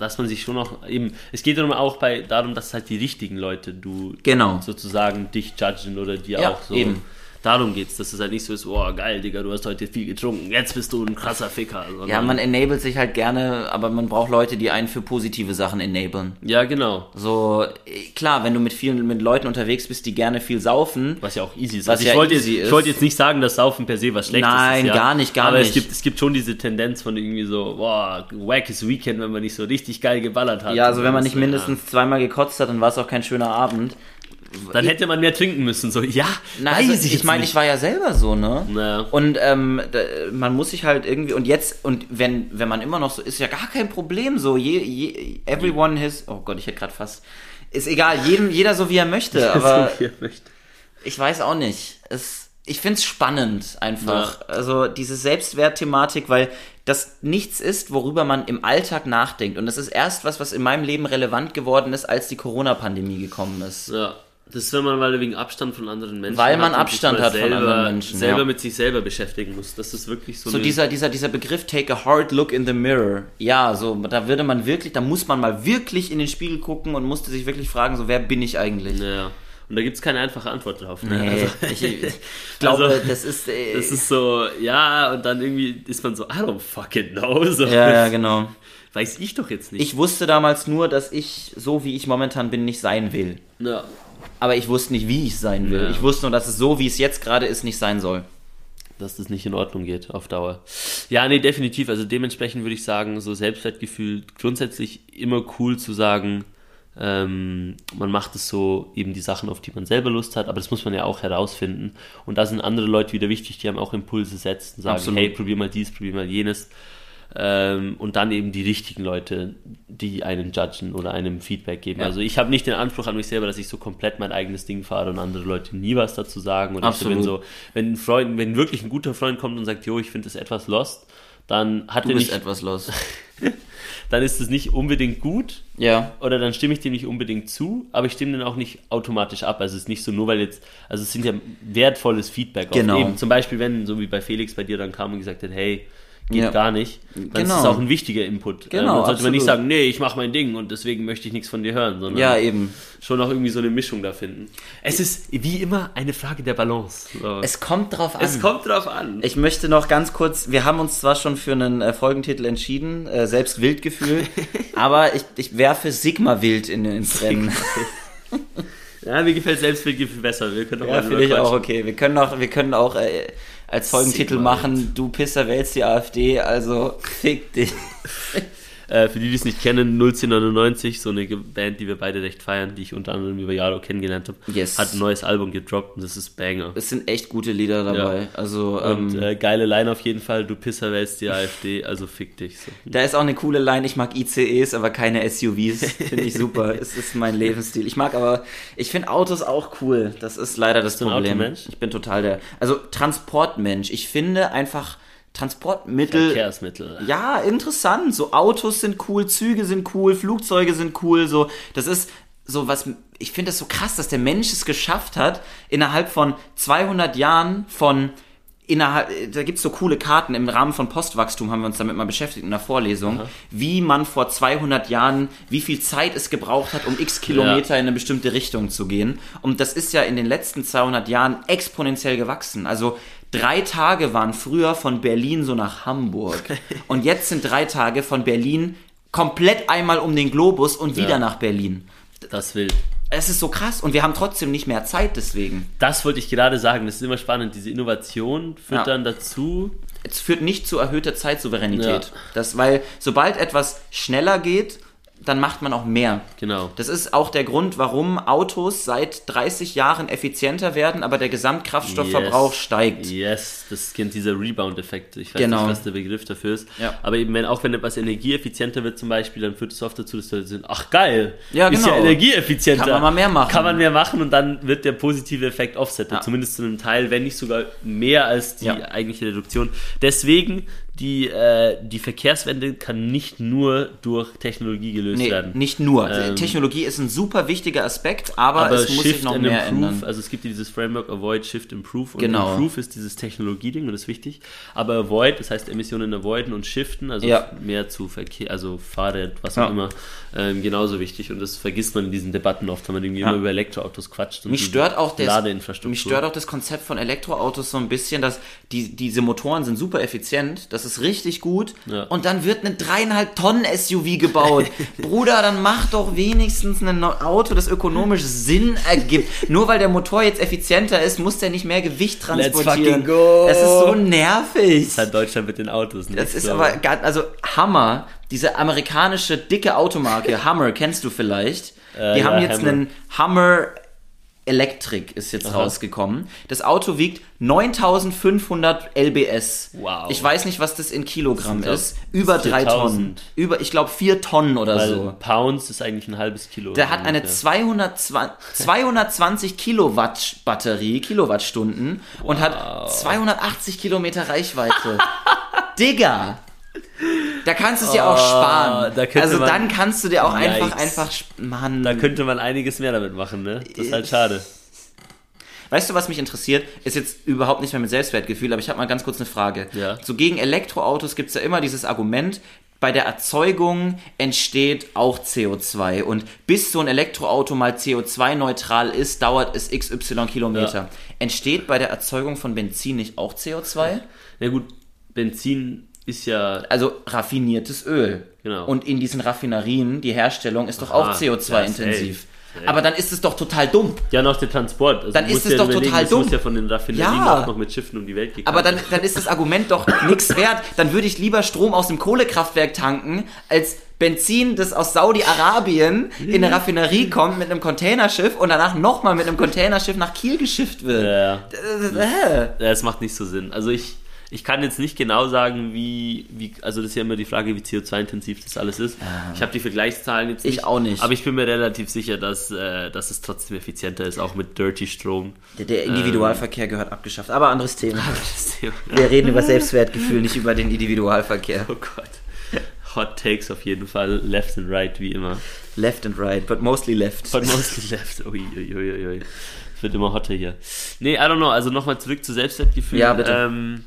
dass man sich schon noch eben, es geht darum auch bei darum, dass halt die richtigen Leute du Genau. sozusagen dich judgen oder dir Ja, auch so. eben. Darum geht's, dass es halt nicht so ist, oh geil, Digga, du hast heute viel getrunken, jetzt bist du ein krasser Ficker. Ja, man enabled sich halt gerne, aber man braucht Leute, die einen für positive Sachen enablen. ja, genau. So, äh, klar, wenn du mit vielen mit Leuten unterwegs bist, die gerne viel saufen, Was ja auch easy ist. Was Also ich, ja wollte easy jetzt, ich ist. wollte jetzt nicht sagen, dass Saufen per se was Schlechtes Nein, ist. Ja. gar nicht, gar Aber nicht. es gibt, es gibt schon diese Tendenz von irgendwie so, boah, wackes Weekend, wenn man nicht so richtig geil geballert hat. ja, also wenn man nicht Das, ja. mindestens zweimal gekotzt hat, dann war es auch kein schöner Abend. Dann hätte man mehr trinken müssen. So, ja, Na, weiß also, ich ich meine, ich war ja selber so, ne? Naja. Und ähm, da, man muss sich halt irgendwie und jetzt und wenn wenn man immer noch so ist ja gar kein Problem so je, je everyone his oh Gott ich hätte gerade fast ist egal jedem jeder so wie er möchte aber So, wie er möchte. ich weiß auch nicht es ich find's spannend einfach also diese Selbstwertthematik weil das nichts ist worüber man im Alltag nachdenkt und das ist erst was was in meinem Leben relevant geworden ist als die Corona Pandemie gekommen ist Ja. Das ist, wenn man mal wegen Abstand von anderen Menschen Weil man hat Abstand hat von selber, anderen Menschen, Selber ja. mit sich selber beschäftigen muss. Das ist wirklich so, So dieser, dieser, dieser Begriff take a hard look in the mirror. Ja, so, da würde man wirklich, da muss man mal wirklich in den Spiegel gucken und musste sich wirklich fragen, so, wer bin ich eigentlich? Ja. Und da gibt es keine einfache Antwort drauf. Ne? Nee, Also, ich, ich glaube, Also, das ist, äh, das ist so, ja, und dann irgendwie ist man so, I don't fucking know. So, ja, ja, genau. Weiß ich doch jetzt nicht. Ich wusste damals nur, dass ich, so wie ich momentan bin, nicht sein will. ja. Aber ich wusste nicht, wie ich sein will. Ja. Ich wusste nur, dass es so, wie es jetzt gerade ist, nicht sein soll. dass das nicht in Ordnung geht auf Dauer. Ja, nee, definitiv. Also dementsprechend würde ich sagen, so Selbstwertgefühl grundsätzlich immer cool zu sagen, ähm, man macht es so eben die Sachen, auf die man selber Lust hat, aber das muss man ja auch herausfinden. Und da sind andere Leute wieder wichtig, die haben auch Impulse setzen, sagen, Absolut. hey, probier mal dies, probier mal jenes. Ähm, und dann eben die richtigen Leute, die einen judgen oder einem Feedback geben. Ja. Also ich habe nicht den Anspruch an mich selber, dass ich so komplett mein eigenes Ding fahre und andere Leute nie was dazu sagen. Und ich so, wenn Absolut. so, wenn ein Freund, wenn wirklich ein guter Freund kommt und sagt, jo, ich finde das etwas lost, dann hat Du er nicht, etwas los. dann ist es nicht unbedingt gut Ja. oder dann stimme ich dem nicht unbedingt zu, aber ich stimme den auch nicht automatisch ab. Also es ist nicht so nur, weil jetzt, also es sind ja wertvolles Feedback. Auch Genau. Eben, zum Beispiel, wenn, so wie bei Felix bei dir dann kam und gesagt hat, hey, geht Ja. gar nicht, dann Genau. ist es auch ein wichtiger Input. Genau, Ähm, dann sollte man nicht absolut. sagen, nee, ich mache mein Ding und deswegen möchte ich nichts von dir hören, sondern Ja, eben. schon auch irgendwie so eine Mischung da finden. Es ist wie immer eine Frage der Balance. So. Es kommt drauf an. es kommt drauf an. Ich möchte noch ganz kurz, wir haben uns zwar schon für einen äh, Folgentitel entschieden, äh, selbst Wildgefühl, aber ich, ich werfe Sigma Wild in, ins Rennen. Ja, mir gefällt Selbstbildgefühl besser. Wir können doch Ja, finde ich auch okay. Wir können auch, wir können auch äh, als Folgentitel machen, du Pisser wählst die AfD, also fick dich. Äh, für die, die es nicht kennen, 01099, so eine Band, die wir beide recht feiern, die ich unter anderem über Jahre kennt habe, Yes. hat ein neues Album gedroppt und das ist Banger. Es sind echt gute Lieder dabei. Ja. Also, Und ähm, äh, geile Line auf jeden Fall, du Pisser wählst die AfD, also fick dich. So. da ist auch eine coole Line, ich mag ICEs, aber keine SUVs. Finde ich super. es ist mein Lebensstil. Ich mag aber, ich finde Autos auch cool. Das ist leider das Problem. Ich bin total der, also Transportmensch. Ich finde einfach Transportmittel, Verkehrsmittel. Ja, interessant. So Autos sind cool, Züge sind cool, Flugzeuge sind cool. So, das ist so was. Ich finde das so krass, dass der Mensch es geschafft hat, innerhalb von 200 Jahren von innerhalb, da gibt's so coole Karten, im Rahmen von Postwachstum haben wir uns damit mal beschäftigt in der Vorlesung, wie man vor 200 Jahren, wie viel Zeit es gebraucht hat, um x Kilometer in eine bestimmte Richtung zu gehen. Und das ist ja in den letzten 200 Jahren exponentiell gewachsen. Also drei Tage waren früher von Berlin so nach Hamburg. Und jetzt sind drei Tage von Berlin komplett einmal um den Globus und wieder Ja. nach Berlin. Das will. Es ist so krass und wir haben trotzdem nicht mehr Zeit deswegen. Das wollte ich gerade sagen. Das ist immer spannend. Diese Innovation führt Ja. dann dazu. es führt nicht zu erhöhter Zeitsouveränität. Ja. Das, weil sobald etwas schneller geht, dann macht man auch mehr. Genau. Das ist auch der Grund, warum Autos seit 30 Jahren effizienter werden, aber der Gesamtkraftstoffverbrauch Yes. steigt. Yes, das kennt dieser Rebound-Effekt. Ich weiß Genau. nicht, was der Begriff dafür ist. Ja. Aber eben, wenn, auch wenn etwas energieeffizienter wird zum Beispiel, dann führt es oft dazu, dass Leute sind, ach geil, Ja, ist ja genau. energieeffizienter. Kann man mal mehr machen. Kann man mehr machen und dann wird der positive Effekt offset. Ja. Zumindest zu einem Teil, wenn nicht sogar mehr als die Ja. eigentliche Reduktion. Deswegen, die, äh, die Verkehrswende kann nicht nur durch Technologie gelöst Nee, werden. nicht nur. Ähm, Technologie ist ein super wichtiger Aspekt, aber, aber es muss sich Shift noch and mehr Improve, ändern. also es gibt ja dieses Framework Avoid, Shift, Improve und Genau. Improve ist dieses Technologieding und das ist wichtig, aber Avoid, das heißt Emissionen avoiden und Shiften, also Ja. mehr zu Verkehr, also Fahrrad, was auch Ja. immer, ähm, genauso wichtig und das vergisst man in diesen Debatten oft, wenn man irgendwie Ja. immer über Elektroautos quatscht und Mich stört auch das, Ladeinfrastruktur. mich stört auch das Konzept von Elektroautos so ein bisschen, dass die, diese Motoren sind super effizient, das ist richtig gut Ja. und dann wird ein dreieinhalb Tonnen SUV gebaut. Bruder, dann mach doch wenigstens ein Auto, das ökonomisch Sinn ergibt. Nur weil der Motor jetzt effizienter ist, muss der nicht mehr Gewicht Let's transportieren. fucking go. Das ist so nervig. Das ist halt Deutschland mit den Autos. Nicht? Das ist so. aber, also Hammer, diese amerikanische dicke Automarke, Hummer, kennst du vielleicht? Äh, die ja, haben jetzt Hammer. einen Hummer Electric ist jetzt rausgekommen. Das Auto wiegt 9500 lbs. Wow. Ich weiß nicht, was das in Kilogramm Das ist. Über 3 Tonnen. 4000. Über, ich glaube, 4 Tonnen oder Weil so. Pounds ist eigentlich ein halbes Kilo. Der hat eine ungefähr. 220, 220 Kilowatt Batterie, Kilowattstunden und hat 280 Kilometer Reichweite. Digga! Da kannst du es dir auch sparen. Oh, da also man- dann kannst du dir auch einfach, Yikes. einfach, sp- Mann. Da könnte man einiges mehr damit machen, ne? Das ist halt schade. Weißt du, was mich interessiert? Ist jetzt überhaupt nicht mehr mit Selbstwertgefühl, aber ich habe mal ganz kurz eine Frage. Ja. So gegen Elektroautos gibt es ja immer dieses Argument, bei der Erzeugung entsteht auch CO2 und bis so ein Elektroauto mal CO2-neutral ist, dauert es XY Kilometer. Ja. Entsteht bei der Erzeugung von Benzin nicht auch CO2? Na gut, Benzin ist ja Also raffiniertes Öl. Genau. Und in diesen Raffinerien, die Herstellung ist doch Aha, auch CO2-intensiv. ja, safe. Aber dann ist es doch total dumm. Ja, noch der Transport. Also Dann ist es ja doch total das muss dumm. ja von den Raffinerien Ja. auch noch mit Schiffen um die Welt gekommen. Aber dann, dann ist das Argument doch nichts wert. Dann würde ich lieber Strom aus dem Kohlekraftwerk tanken, als Benzin, das aus Saudi-Arabien in eine Raffinerie kommt mit einem Containerschiff und danach nochmal mit einem Containerschiff nach Kiel geschifft wird. Ja. Ja, es macht nicht so Sinn. Also ich, ich kann jetzt nicht genau sagen, wie, wie, also das ist ja immer die Frage, wie CO2-intensiv das alles ist. Ich habe die Vergleichszahlen jetzt Ich nicht. auch nicht. Aber ich bin mir relativ sicher, dass, äh, dass es trotzdem effizienter ist, auch mit Dirty Strom. Der, der Individualverkehr gehört abgeschafft. Aber anderes Thema. Das Thema- Wir reden über Selbstwertgefühl, nicht über den Individualverkehr. Oh Gott. Hot Takes auf jeden Fall, left and right, wie immer. Left and right, but mostly left. But mostly left. Ui, ui, ui, ui, ui. Es wird immer hotter hier. Nee, I don't know. Also nochmal zurück zu Selbstwertgefühl. Ja, bitte. Ähm,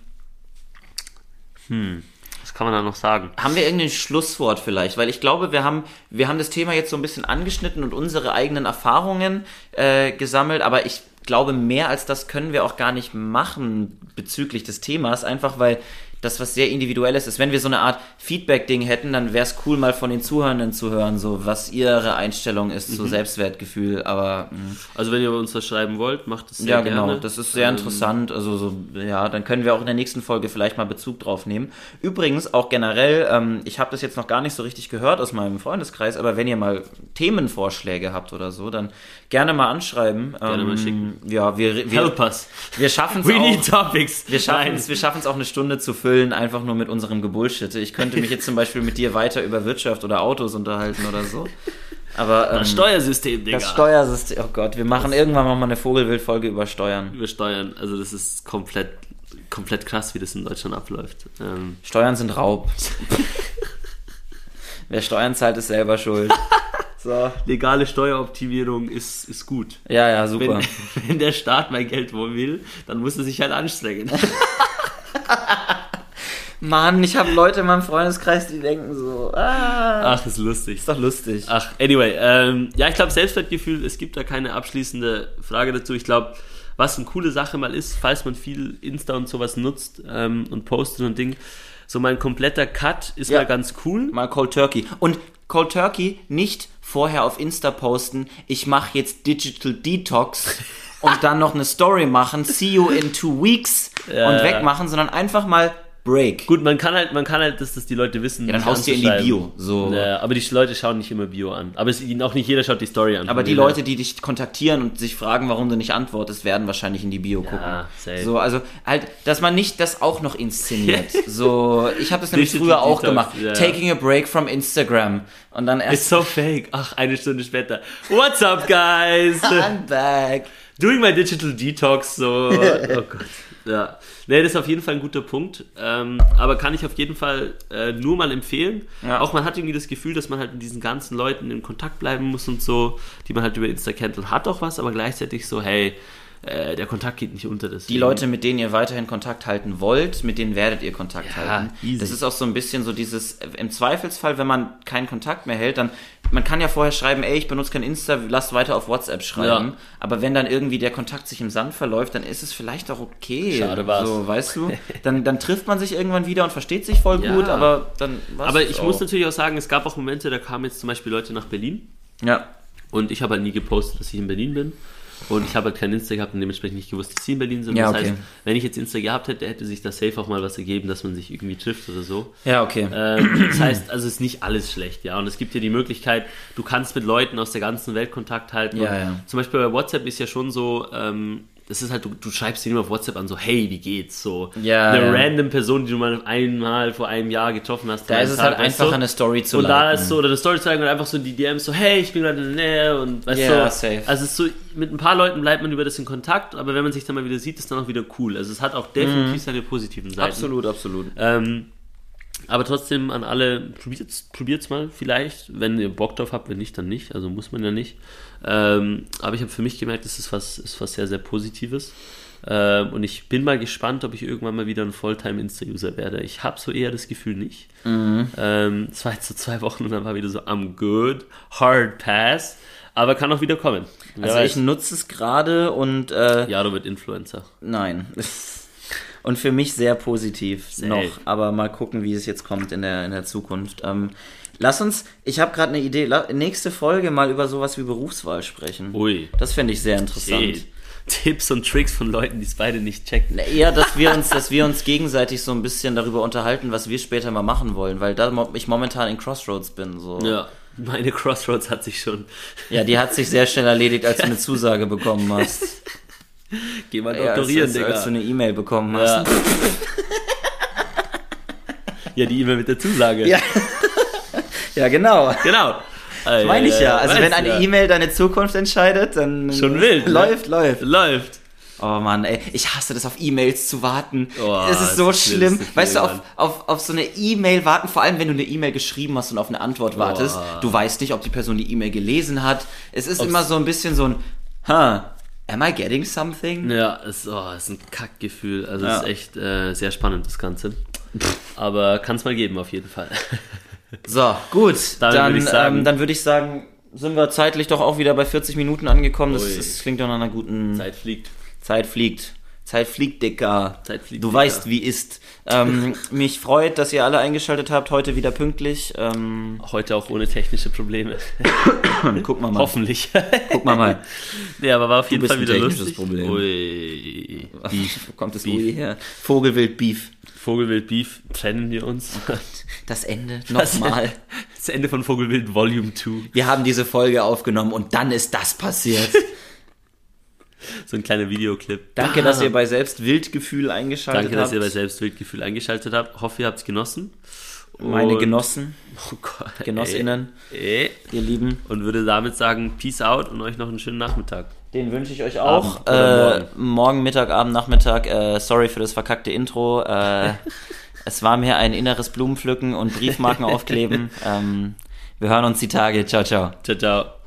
hm, was kann man da noch sagen? Haben wir irgendein Schlusswort vielleicht? Weil ich glaube, wir haben, wir haben das Thema jetzt so ein bisschen angeschnitten und unsere eigenen Erfahrungen äh, gesammelt, aber ich glaube, mehr als das können wir auch gar nicht machen bezüglich des Themas, einfach weil das was sehr individuelles ist. Wenn wir so eine Art Feedback-Ding hätten, dann wäre es cool, mal von den Zuhörenden zu hören, so was ihre Einstellung ist Mhm. zu Selbstwertgefühl. Aber mh. Also wenn ihr uns was schreiben wollt, macht es sehr ja, gerne. genau, das ist sehr Ähm, interessant. Also so, ja, dann können wir auch in der nächsten Folge vielleicht mal Bezug drauf nehmen. Übrigens auch generell, ähm, ich habe das jetzt noch gar nicht so richtig gehört aus meinem Freundeskreis, aber wenn ihr mal Themenvorschläge habt oder so, dann gerne mal anschreiben. Gerne mal Ähm, schicken. Ja, wir, wir, Help us. wir schaffen es We auch. need topics. Wir schaffen es, wir schaffen es auch eine Stunde zu füllen, einfach nur mit unserem Gebullshitte. Ich könnte mich jetzt zum Beispiel mit dir weiter über Wirtschaft oder Autos unterhalten oder so. Aber ähm, Das Steuersystem, Digga. das Steuersystem, oh Gott, wir machen irgendwann mal eine Vogelwild-Folge über Steuern. Über Steuern. Also das ist komplett, komplett krass, wie das in Deutschland abläuft. Ähm, Steuern sind Raub. Wer Steuern zahlt, ist selber schuld. So. legale Steueroptimierung ist, ist gut. Ja, ja, super. Wenn, wenn der Staat mein Geld wo will, dann muss er sich halt anstrengen. Mann, ich habe Leute in meinem Freundeskreis, die denken so, ah, Ach, ist lustig. ist doch lustig. Ach, anyway, ähm, ja, ich glaube, Selbstwertgefühl, es gibt da keine abschließende Frage dazu. Ich glaube, was eine coole Sache mal ist, falls man viel Insta und sowas nutzt ähm, und postet und Ding, so mein kompletter Cut ist Ja. mal ganz cool. Mal Cold Turkey. Und Cold Turkey nicht vorher auf Insta posten, ich mache jetzt Digital Detox und dann noch eine Story machen, see you in two weeks Ja, und wegmachen, sondern einfach mal Break. Gut, man kann halt, man kann halt, dass das die Leute wissen. Ja, dann haust du in die. Bio, so. Ja, aber die Leute schauen nicht immer Bio an. Aber es, auch nicht jeder schaut die Story an. Aber die dem her. Leute, die dich kontaktieren und sich fragen, warum du nicht antwortest, werden wahrscheinlich in die Bio gucken. safe. So, also halt, dass man nicht das auch noch inszeniert. so, ich habe das nämlich früher auch Detox, gemacht. ja, ja. Taking a break from Instagram und dann It's erst so fake. Ach, eine Stunde später. What's up, guys? I'm back. Doing my digital detox, so. Oh Gott. Ja. Nee, das ist auf jeden Fall ein guter Punkt. Ähm, aber kann ich auf jeden Fall äh, nur mal empfehlen. Ja. Auch man hat irgendwie das Gefühl, dass man halt mit diesen ganzen Leuten in Kontakt bleiben muss und so, die man halt über Insta kennt und hat auch was, aber gleichzeitig so, hey, äh, der Kontakt geht nicht unter. Die deswegen- Leute, mit denen ihr weiterhin Kontakt halten wollt, mit denen werdet ihr Kontakt Ja, halten. easy. Das ist auch so ein bisschen so dieses, im Zweifelsfall, wenn man keinen Kontakt mehr hält, dann, man kann ja vorher schreiben, ey, ich benutze kein Insta, lass weiter auf WhatsApp schreiben. Ja. Aber wenn dann irgendwie der Kontakt sich im Sand verläuft, dann ist es vielleicht auch okay. Schade war's. So, weißt du? Dann, dann trifft man sich irgendwann wieder und versteht sich voll Ja. gut, aber dann war's Aber ich auch. muss natürlich auch sagen, es gab auch Momente, da kamen jetzt zum Beispiel Leute nach Berlin Ja. und ich habe halt nie gepostet, dass ich in Berlin bin. Und ich habe halt kein Insta gehabt und dementsprechend nicht gewusst, dass sie in Berlin sind. Ja, das okay. heißt, wenn ich jetzt Insta gehabt hätte, hätte sich da safe auch mal was ergeben, dass man sich irgendwie trifft oder so. Ja, okay. Ähm, das heißt, also es ist nicht alles schlecht, ja. Und es gibt dir die Möglichkeit, du kannst mit Leuten aus der ganzen Welt Kontakt halten. Ja, ja. Zum Beispiel bei WhatsApp ist ja schon so, ähm, das ist halt, du, du schreibst dir immer auf WhatsApp an, so, hey, wie geht's? So Ja, eine ja. random Person, die du mal einmal vor einem Jahr getroffen hast. da ist es halt Tag, weißt einfach du? eine Story zu Und da liken. ist so, oder eine Story zeigen und einfach so die DMs so, hey, ich bin gerade in der Nähe und weißt Ja, du, safe. also es ist so, mit ein paar Leuten bleibt man über das in Kontakt, aber wenn man sich dann mal wieder sieht, ist dann auch wieder cool. Also es hat auch definitiv seine positiven Seiten. Mhm. Absolut, absolut. Ähm, aber trotzdem an alle, probiert's, probiert's mal vielleicht, wenn ihr Bock drauf habt, wenn nicht, dann nicht, also muss man ja nicht. Ähm, aber ich habe für mich gemerkt, das ist was, ist was sehr, sehr Positives. Ähm, und ich bin mal gespannt, ob ich irgendwann mal wieder ein Volltime-Insta-User werde. Ich habe so eher das Gefühl nicht. Ähm, es war jetzt so zwei Wochen und dann war wieder so, I'm good, hard pass. Aber kann auch wieder kommen. Wer Also weiß. ich nutze es gerade und äh, Jaro wird Influencer. Nein. Und für mich sehr positiv Safe. noch. Aber mal gucken, wie es jetzt kommt in der, in der Zukunft. Ähm, lass uns, ich habe gerade eine Idee, la, nächste Folge mal über sowas wie Berufswahl sprechen. Ui. Das fände ich sehr interessant. Shit. Tipps und Tricks von Leuten, die es beide nicht checken. Eher, dass wir uns, dass wir uns gegenseitig so ein bisschen darüber unterhalten, was wir später mal machen wollen, weil da ich momentan in Crossroads bin. So. Ja, meine Crossroads hat sich schon. ja, die hat sich sehr schnell erledigt, als du eine Zusage bekommen hast. Geh mal Ja, doktorieren, als, Digga. als du eine E-Mail bekommen hast. ja. ja, die E-Mail mit der Zusage. Ja. Ja, genau. Genau. Meine ich ja. Also Weißt wenn eine. E-Mail deine Zukunft entscheidet, dann Schon wild, ne? läuft, läuft. Läuft. Oh Mann, ey, ich hasse das auf E-Mails zu warten. Oh, es ist so das ist schlimm. schlimmste Weißt du, auf, auf, auf so eine E-Mail warten, vor allem wenn du eine E-Mail geschrieben hast und auf eine Antwort wartest. Du weißt nicht, ob die Person die E-Mail gelesen hat. Es ist Ob's- immer so ein bisschen so ein, huh, am I getting something? Ja, es, oh, es ist ein Kackgefühl. Also es Ja. ist echt äh, sehr spannend, das Ganze. Aber kann es mal geben, auf jeden Fall. So, gut. Damit dann würd ich sagen- ähm, dann würde ich sagen, sind wir zeitlich doch auch wieder bei 40 Minuten angekommen. Das, das klingt doch nach einer guten Zeit fliegt. Zeit fliegt. Zeit fliegt, Dicker. Zeit fliegt, Du Dicker. weißt, wie ist. Ähm, mich freut, dass ihr alle eingeschaltet habt. Heute wieder pünktlich. Ähm, Heute auch ohne technische Probleme. guck mal mal. Hoffentlich. Guck mal mal. nee, aber war auf jeden Fall ein wieder technisches lustig. Problem. Ui. Wo kommt das Beef. Ui her? Vogelwild Beef. Vogelwild Beef, trennen wir uns. Das Ende. Nochmal. Das Ende von Vogelwild Volume 2. Wir haben diese Folge aufgenommen und dann ist das passiert. So ein kleiner Videoclip. Danke, Bam. dass ihr bei Selbstwildgefühl eingeschaltet Danke, habt. dass ihr bei Selbstbildgefühl eingeschaltet habt. Hoffe, ihr habt es genossen. Meine Und- Genossen, Oh Gott, Genossinnen, Ey, ey. ihr Lieben. Und würde damit sagen, Peace out und euch noch einen schönen Nachmittag. Den wünsche ich euch auch. Äh, morgen. Mittag, Abend, Nachmittag. Äh, sorry für das verkackte Intro. Äh, es war mir ein inneres Blumenpflücken und Briefmarken aufkleben. Ähm, wir hören uns die Tage. Ciao, ciao. Ciao, ciao.